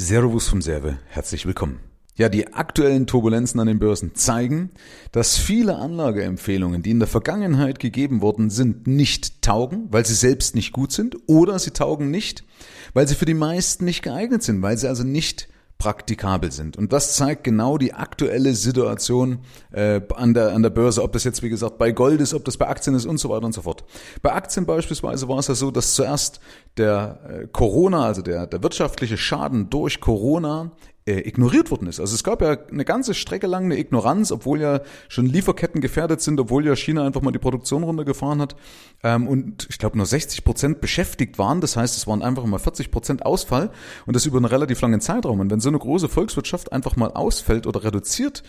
Servus vom Serve, herzlich willkommen. Ja, die aktuellen Turbulenzen an den Börsen zeigen, dass viele Anlageempfehlungen, die in der Vergangenheit gegeben worden sind, nicht taugen, weil sie selbst nicht gut sind, oder sie taugen nicht, weil sie für die meisten nicht geeignet sind, weil sie also nicht praktikabel sind. Und das zeigt genau die aktuelle Situation äh, an, der, an der Börse, ob das jetzt, wie gesagt, bei Gold ist, ob das bei Aktien ist und so weiter und so fort. Bei Aktien beispielsweise war es ja so, dass zuerst der äh, Corona, also der, der wirtschaftliche Schaden durch Corona ignoriert worden ist. Also es gab ja eine ganze Strecke lang eine Ignoranz, obwohl ja schon Lieferketten gefährdet sind, obwohl ja China einfach mal die Produktion runtergefahren hat ähm, und ich glaube nur 60 Prozent beschäftigt waren. Das heißt, es waren einfach mal 40 Prozent Ausfall und das über einen relativ langen Zeitraum. Und wenn so eine große Volkswirtschaft einfach mal ausfällt oder reduziert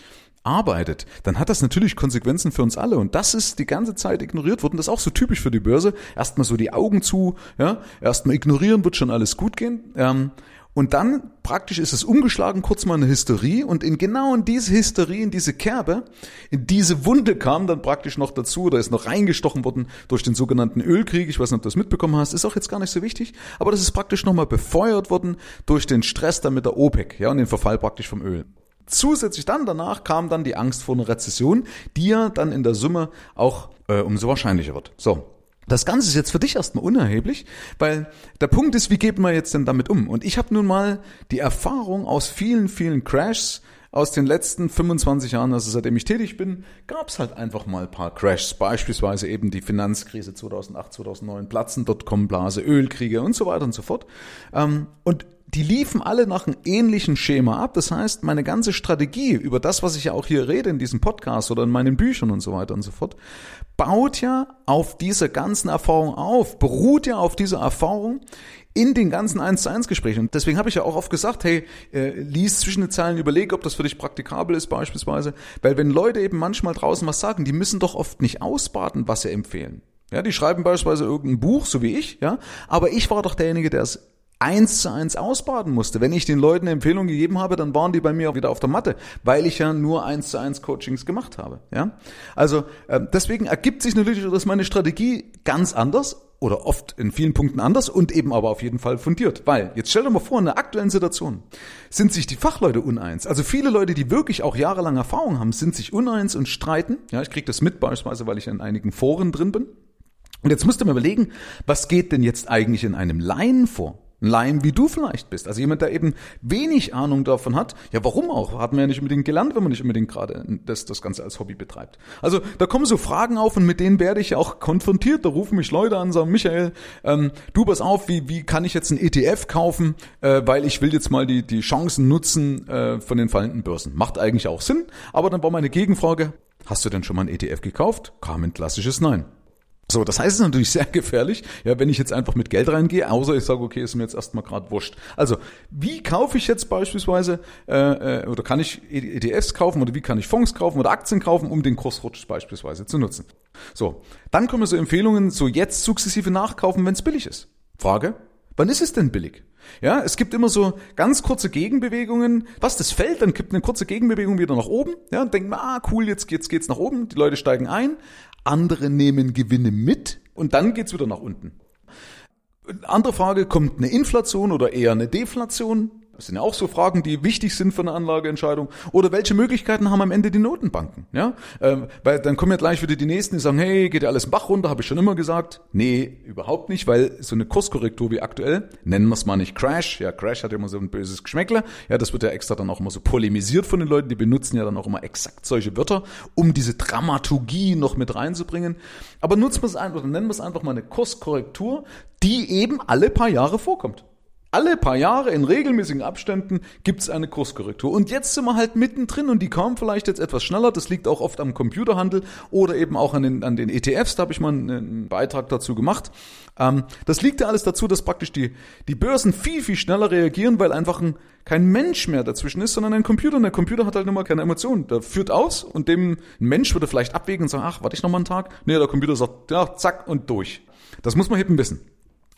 arbeitet, dann hat das natürlich Konsequenzen für uns alle. Und das ist die ganze Zeit ignoriert worden. Das ist auch so typisch für die Börse. Erstmal so die Augen zu, ja, erstmal ignorieren, wird schon alles gut gehen. Ähm, und dann praktisch ist es umgeschlagen, kurz mal eine Hysterie und in genau in diese Hysterie, in diese Kerbe, in diese Wunde kam dann praktisch noch dazu, da ist noch reingestochen worden durch den sogenannten Ölkrieg. Ich weiß nicht, ob du das mitbekommen hast, ist auch jetzt gar nicht so wichtig, aber das ist praktisch nochmal befeuert worden durch den Stress dann mit der OPEC, ja, und den Verfall praktisch vom Öl. Zusätzlich dann danach kam dann die Angst vor einer Rezession, die ja dann in der Summe auch äh, umso wahrscheinlicher wird. So, das Ganze ist jetzt für dich erstmal unerheblich, weil der Punkt ist, wie geht man jetzt denn damit um? Und ich habe nun mal die Erfahrung aus vielen, vielen Crashs aus den letzten 25 Jahren, also seitdem ich tätig bin, gab es halt einfach mal ein paar Crashs, beispielsweise eben die Finanzkrise 2008, 2009, Platzen, Dotcom-Blase, Ölkriege und so weiter und so fort. Ähm, und die liefen alle nach einem ähnlichen Schema ab. Das heißt, meine ganze Strategie über das, was ich ja auch hier rede in diesem Podcast oder in meinen Büchern und so weiter und so fort, baut ja auf dieser ganzen Erfahrung auf, beruht ja auf dieser Erfahrung in den ganzen 1 zu 1 Gesprächen. Und deswegen habe ich ja auch oft gesagt, hey, äh, lies zwischen den Zeilen, überleg, ob das für dich praktikabel ist beispielsweise. Weil wenn Leute eben manchmal draußen was sagen, die müssen doch oft nicht ausbaden, was sie empfehlen. Ja, die schreiben beispielsweise irgendein Buch, so wie ich, ja. Aber ich war doch derjenige, der es eins zu eins ausbaden musste. Wenn ich den Leuten eine Empfehlung gegeben habe, dann waren die bei mir auch wieder auf der Matte, weil ich ja nur eins zu eins Coachings gemacht habe. Ja, also äh, deswegen ergibt sich natürlich, dass meine Strategie ganz anders oder oft in vielen Punkten anders und eben aber auf jeden Fall fundiert. Weil, jetzt stell dir mal vor, in der aktuellen Situation sind sich die Fachleute uneins. Also viele Leute, die wirklich auch jahrelang Erfahrung haben, sind sich uneins und streiten. Ja, ich kriege das mit beispielsweise, weil ich in einigen Foren drin bin. Und jetzt musst du mal überlegen, was geht denn jetzt eigentlich in einem Laien vor? Ein Laien wie du vielleicht bist. Also jemand, der eben wenig Ahnung davon hat. Ja, warum auch? Hat man ja nicht unbedingt gelernt, wenn man nicht unbedingt gerade das, das Ganze als Hobby betreibt. Also da kommen so Fragen auf und mit denen werde ich ja auch konfrontiert. Da rufen mich Leute an, sagen, Michael, ähm, du pass auf, wie, wie kann ich jetzt ein ETF kaufen, äh, weil ich will jetzt mal die, die Chancen nutzen äh, von den fallenden Börsen. Macht eigentlich auch Sinn, aber dann war meine Gegenfrage, hast du denn schon mal ein ETF gekauft? Kam ein klassisches Nein. So, das heißt, es ist natürlich sehr gefährlich, ja, wenn ich jetzt einfach mit Geld reingehe, außer ich sage, okay, ist mir jetzt erstmal gerade wurscht. Also, wie kaufe ich jetzt beispielsweise, äh, äh oder kann ich ETFs kaufen oder wie kann ich Fonds kaufen oder Aktien kaufen, um den Kursrutsch beispielsweise zu nutzen? So, dann kommen so Empfehlungen, so jetzt sukzessive nachkaufen, wenn es billig ist. Frage, wann ist es denn billig? Ja, es gibt immer so ganz kurze Gegenbewegungen. Was das fällt, dann gibt eine kurze Gegenbewegung wieder nach oben. Ja, und denkt man, ah, cool, jetzt geht's, geht's nach oben. Die Leute steigen ein andere nehmen Gewinne mit und dann geht's wieder nach unten. Andere Frage, kommt eine Inflation oder eher eine Deflation? Das sind ja auch so Fragen, die wichtig sind für eine Anlageentscheidung. Oder welche Möglichkeiten haben am Ende die Notenbanken? Ja, ähm, weil dann kommen ja gleich wieder die Nächsten, die sagen, hey, geht ja alles im Bach runter, habe ich schon immer gesagt. Nee, überhaupt nicht, weil so eine Kurskorrektur wie aktuell, nennen wir es mal nicht Crash. Ja, Crash hat ja immer so ein böses Geschmäckle. Ja, das wird ja extra dann auch immer so polemisiert von den Leuten. Die benutzen ja dann auch immer exakt solche Wörter, um diese Dramaturgie noch mit reinzubringen. Aber nutzen wir es einfach, nennen wir es einfach mal eine Kurskorrektur, die eben alle paar Jahre vorkommt. Alle paar Jahre in regelmäßigen Abständen gibt's eine Kurskorrektur. Und jetzt sind wir halt mittendrin und die kommen vielleicht jetzt etwas schneller. Das liegt auch oft am Computerhandel oder eben auch an den, an den ETFs. Da habe ich mal einen, Beitrag dazu gemacht. Ähm, das liegt ja alles dazu, dass praktisch die, die Börsen viel, viel schneller reagieren, weil einfach ein, kein Mensch mehr dazwischen ist, sondern ein Computer. Und der Computer hat halt immer keine Emotionen. Der führt aus und dem Mensch würde vielleicht abwägen und sagen, ach, warte ich noch mal einen Tag? Nee, der Computer sagt, ja, zack und durch. Das muss man eben wissen.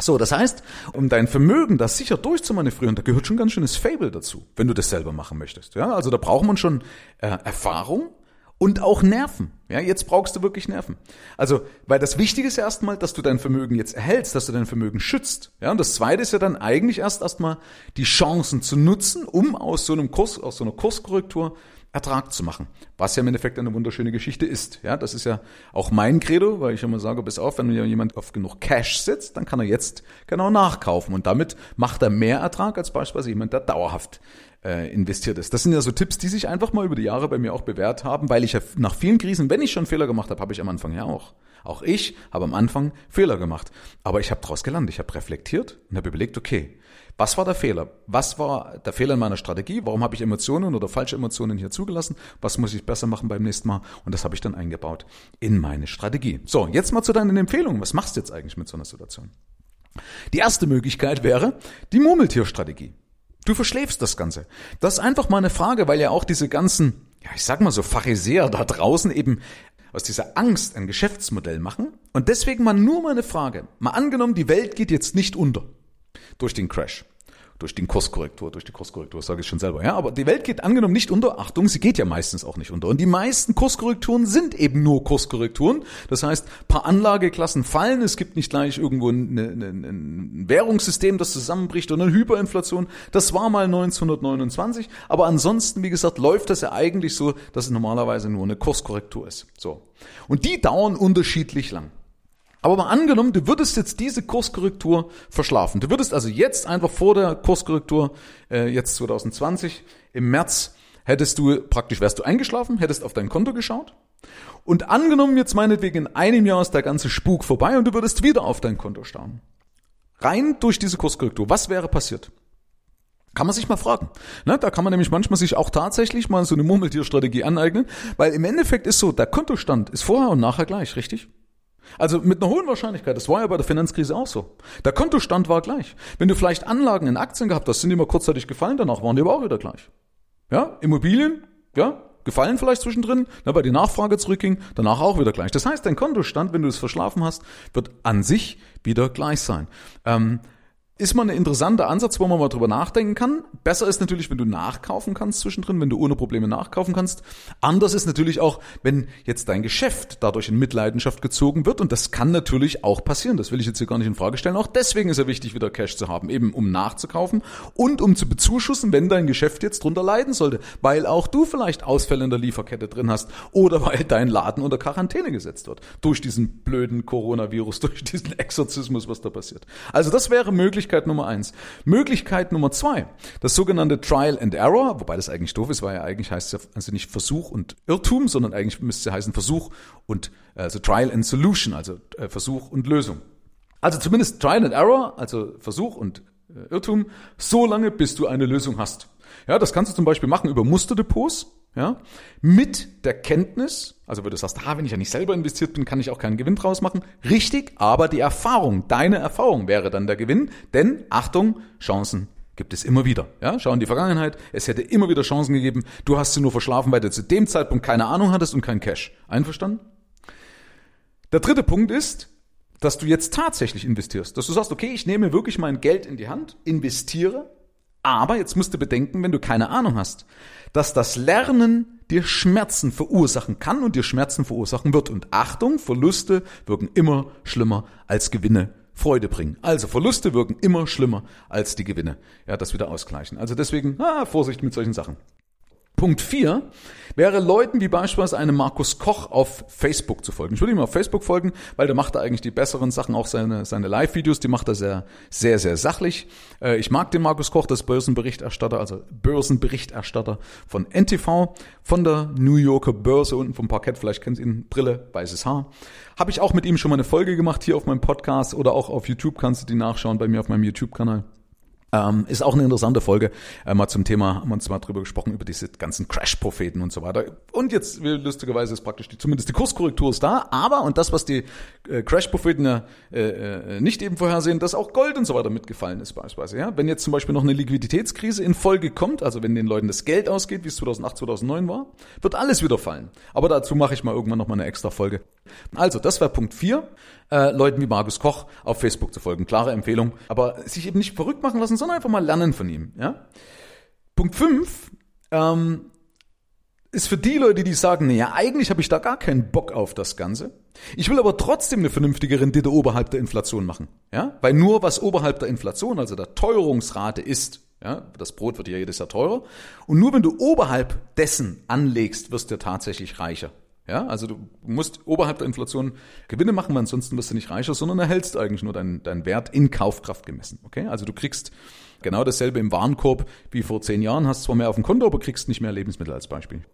So, das heißt, um dein Vermögen da sicher durchzumanövrieren, da gehört schon ganz schönes Fable dazu, wenn du das selber machen möchtest. Ja, also da braucht man schon äh, Erfahrung und auch Nerven. Ja, jetzt brauchst du wirklich Nerven. Also, weil das Wichtige ist ja erstmal, dass du dein Vermögen jetzt erhältst, dass du dein Vermögen schützt. Ja, und das zweite ist ja dann eigentlich erst erstmal die Chancen zu nutzen, um aus so einem Kurs, aus so einer Kurskorrektur Ertrag zu machen. Was ja im Endeffekt eine wunderschöne Geschichte ist. Ja, das ist ja auch mein Credo, weil ich immer sage, bis auf, wenn jemand auf genug Cash sitzt, dann kann er jetzt genau nachkaufen und damit macht er mehr Ertrag als beispielsweise jemand, der dauerhaft äh, investiert ist. Das sind ja so Tipps, die sich einfach mal über die Jahre bei mir auch bewährt haben, weil ich ja nach vielen Krisen, wenn ich schon Fehler gemacht habe, habe ich am Anfang ja auch. Auch ich habe am Anfang Fehler gemacht. Aber ich habe daraus gelernt. Ich habe reflektiert und habe überlegt, okay, was war der Fehler? Was war der Fehler in meiner Strategie? Warum habe ich Emotionen oder falsche Emotionen hier zugelassen? Was muss ich besser machen beim nächsten Mal? Und das habe ich dann eingebaut in meine Strategie. So, jetzt mal zu deinen Empfehlungen. Was machst du jetzt eigentlich mit so einer Situation? Die erste Möglichkeit wäre die Murmeltierstrategie. Du verschläfst das Ganze. Das ist einfach mal eine Frage, weil ja auch diese ganzen, ja, ich sag mal so Pharisäer da draußen eben aus dieser Angst ein Geschäftsmodell machen. Und deswegen mal nur mal eine Frage. Mal angenommen, die Welt geht jetzt nicht unter durch den Crash durch den Kurskorrektur, durch die Kurskorrektur, sage ich schon selber. Ja, aber die Welt geht angenommen nicht unter. Achtung, sie geht ja meistens auch nicht unter. Und die meisten Kurskorrekturen sind eben nur Kurskorrekturen. Das heißt, paar Anlageklassen fallen. Es gibt nicht gleich irgendwo ein, ein, ein Währungssystem, das zusammenbricht und eine Hyperinflation. Das war mal 1929. Aber ansonsten, wie gesagt, läuft das ja eigentlich so, dass es normalerweise nur eine Kurskorrektur ist. So. Und die dauern unterschiedlich lang. Aber mal angenommen, du würdest jetzt diese Kurskorrektur verschlafen. Du würdest also jetzt einfach vor der Kurskorrektur, äh, jetzt 2020, im März, hättest du praktisch, wärst du eingeschlafen, hättest auf dein Konto geschaut. Und angenommen, jetzt meinetwegen in einem Jahr ist der ganze Spuk vorbei und du würdest wieder auf dein Konto schauen. Rein durch diese Kurskorrektur. Was wäre passiert? Kann man sich mal fragen. Ne, da kann man nämlich manchmal sich auch tatsächlich mal so eine Murmeltierstrategie aneignen, weil im Endeffekt ist so, der Kontostand ist vorher und nachher gleich, richtig? Also mit einer hohen Wahrscheinlichkeit, das war ja bei der Finanzkrise auch so. Der Kontostand war gleich. Wenn du vielleicht Anlagen in Aktien gehabt hast, sind die mal kurzzeitig gefallen, danach waren die aber auch wieder gleich. Ja, Immobilien, ja, gefallen vielleicht zwischendrin, ne, weil die Nachfrage zurückging, danach auch wieder gleich. Das heißt, dein Kontostand, wenn du es verschlafen hast, wird an sich wieder gleich sein. Ähm, ist mal ein interessanter Ansatz, wo man mal drüber nachdenken kann. Besser ist natürlich, wenn du nachkaufen kannst zwischendrin, wenn du ohne Probleme nachkaufen kannst. Anders ist natürlich auch, wenn jetzt dein Geschäft dadurch in Mitleidenschaft gezogen wird. Und das kann natürlich auch passieren. Das will ich jetzt hier gar nicht in Frage stellen. Auch deswegen ist es wichtig, wieder Cash zu haben, eben um nachzukaufen und um zu bezuschussen, wenn dein Geschäft jetzt drunter leiden sollte. Weil auch du vielleicht Ausfälle in der Lieferkette drin hast oder weil dein Laden unter Quarantäne gesetzt wird. Durch diesen blöden Coronavirus, durch diesen Exorzismus, was da passiert. Also das wäre möglich Möglichkeit Nummer eins. Möglichkeit Nummer zwei, das sogenannte Trial and Error, wobei das eigentlich doof ist, weil ja eigentlich heißt es ja also nicht Versuch und Irrtum, sondern eigentlich müsste es heißen Versuch und also Trial and Solution, also äh, Versuch und Lösung. Also zumindest Trial and Error, also Versuch und äh, Irrtum, so lange, bis du eine Lösung hast. Ja, das kannst du zum Beispiel machen über Musterdepots ja, mit der Kenntnis, also wenn du sagst, ah, wenn ich ja nicht selber investiert bin, kann ich auch keinen Gewinn draus machen. Richtig, aber die Erfahrung, deine Erfahrung wäre dann der Gewinn, denn Achtung, Chancen gibt es immer wieder. Ja, schau in die Vergangenheit, es hätte immer wieder Chancen gegeben. Du hast sie nur verschlafen, weil du zu dem Zeitpunkt keine Ahnung hattest und kein Cash. Einverstanden? Der dritte Punkt ist, dass du jetzt tatsächlich investierst. Dass du sagst, okay, ich nehme wirklich mein Geld in die Hand, investiere, aber jetzt musst du bedenken, wenn du keine Ahnung hast, dass das Lernen dir Schmerzen verursachen kann und dir Schmerzen verursachen wird. Und Achtung, Verluste wirken immer schlimmer als Gewinne Freude bringen. Also Verluste wirken immer schlimmer als die Gewinne. Ja, das wieder ausgleichen. Also deswegen, ah, Vorsicht mit solchen Sachen. Punkt 4 wäre Leuten wie beispielsweise einem Markus Koch auf Facebook zu folgen. Ich würde ihm auf Facebook folgen, weil der macht da eigentlich die besseren Sachen, auch seine, seine Live-Videos, die macht er sehr, sehr, sehr sachlich. Äh, ich mag den Markus Koch, das Börsenberichterstatter, also Börsenberichterstatter von NTV, von der New Yorker Börse unten vom Parkett, vielleicht kennt ihr ihn, Brille, weißes Haar. Habe ich auch mit ihm schon mal eine Folge gemacht hier auf meinem Podcast oder auch auf YouTube kannst du die nachschauen bei mir auf meinem YouTube-Kanal. Ähm, ist auch eine interessante Folge, äh, mal zum Thema, haben wir uns mal drüber gesprochen, über diese ganzen Crash-Propheten und so weiter. Und jetzt, lustigerweise, ist praktisch die, zumindest die Kurskorrektur ist da, aber, und das, was die äh, Crash-Propheten ja äh, äh, nicht eben vorhersehen, dass auch Gold und so weiter mitgefallen ist beispielsweise. Ja? Wenn jetzt zum Beispiel noch eine Liquiditätskrise in Folge kommt, also wenn den Leuten das Geld ausgeht, wie es 2008, 2009 war, wird alles wieder fallen. Aber dazu mache ich mal irgendwann noch mal eine extra Folge. Also, das war Punkt 4 äh, Leuten wie Markus Koch auf Facebook zu folgen. Klare Empfehlung. Aber sich eben nicht verrückt machen lassen, sondern einfach mal lernen von ihm. Ja? Punkt 5. Ähm, ist für die Leute, die sagen, naja, eigentlich habe ich da gar keinen Bock auf das Ganze. Ich will aber trotzdem eine vernünftige Rendite oberhalb der Inflation machen. Ja? Weil nur was oberhalb der Inflation, also der Teuerungsrate ist, ja, das Brot wird ja jedes Jahr teurer. Und nur wenn du oberhalb dessen anlegst, wirst du tatsächlich reicher. Ja, also du musst oberhalb der Inflation Gewinne machen, weil ansonsten wirst du nicht reicher, sondern erhältst eigentlich nur deinen, deinen Wert in Kaufkraft gemessen. Okay, also du kriegst genau dasselbe im Warenkorb wie vor zehn Jahren, hast zwar mehr auf dem Konto, aber kriegst nicht mehr Lebensmittel als Beispiel.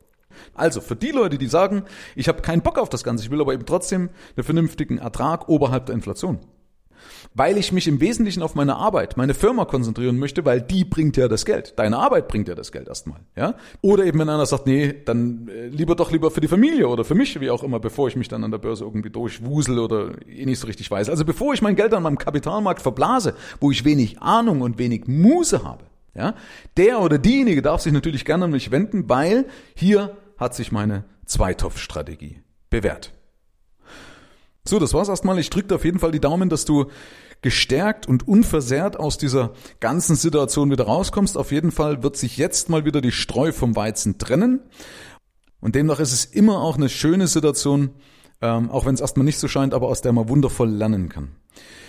Also für die Leute, die sagen, ich habe keinen Bock auf das Ganze, ich will aber eben trotzdem einen vernünftigen Ertrag oberhalb der Inflation weil ich mich im Wesentlichen auf meine Arbeit, meine Firma konzentrieren möchte, weil die bringt ja das Geld. Deine Arbeit bringt ja das Geld erstmal, ja? Oder eben wenn einer sagt, nee, dann äh, lieber doch lieber für die Familie oder für mich, wie auch immer, bevor ich mich dann an der Börse irgendwie durchwusel oder eh nicht so richtig weiß. Also bevor ich mein Geld an meinem Kapitalmarkt verblase, wo ich wenig Ahnung und wenig Muße habe, ja? Der oder diejenige darf sich natürlich gerne an mich wenden, weil hier hat sich meine Zweitopfstrategie bewährt. So, das war's erstmal. Ich drücke auf jeden Fall die Daumen, dass du gestärkt und unversehrt aus dieser ganzen Situation wieder rauskommst. Auf jeden Fall wird sich jetzt mal wieder die Streu vom Weizen trennen. Und demnach ist es immer auch eine schöne Situation, ähm, auch wenn es erstmal nicht so scheint, aber aus der man wundervoll lernen kann.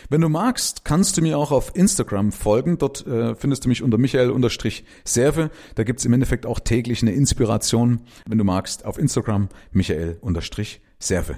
Wenn du magst, kannst du mir auch auf Instagram folgen. Dort äh, findest du mich unter Michael-Serve. Da gibt's im Endeffekt auch täglich eine Inspiration. Wenn du magst, auf Instagram Michael-Serve.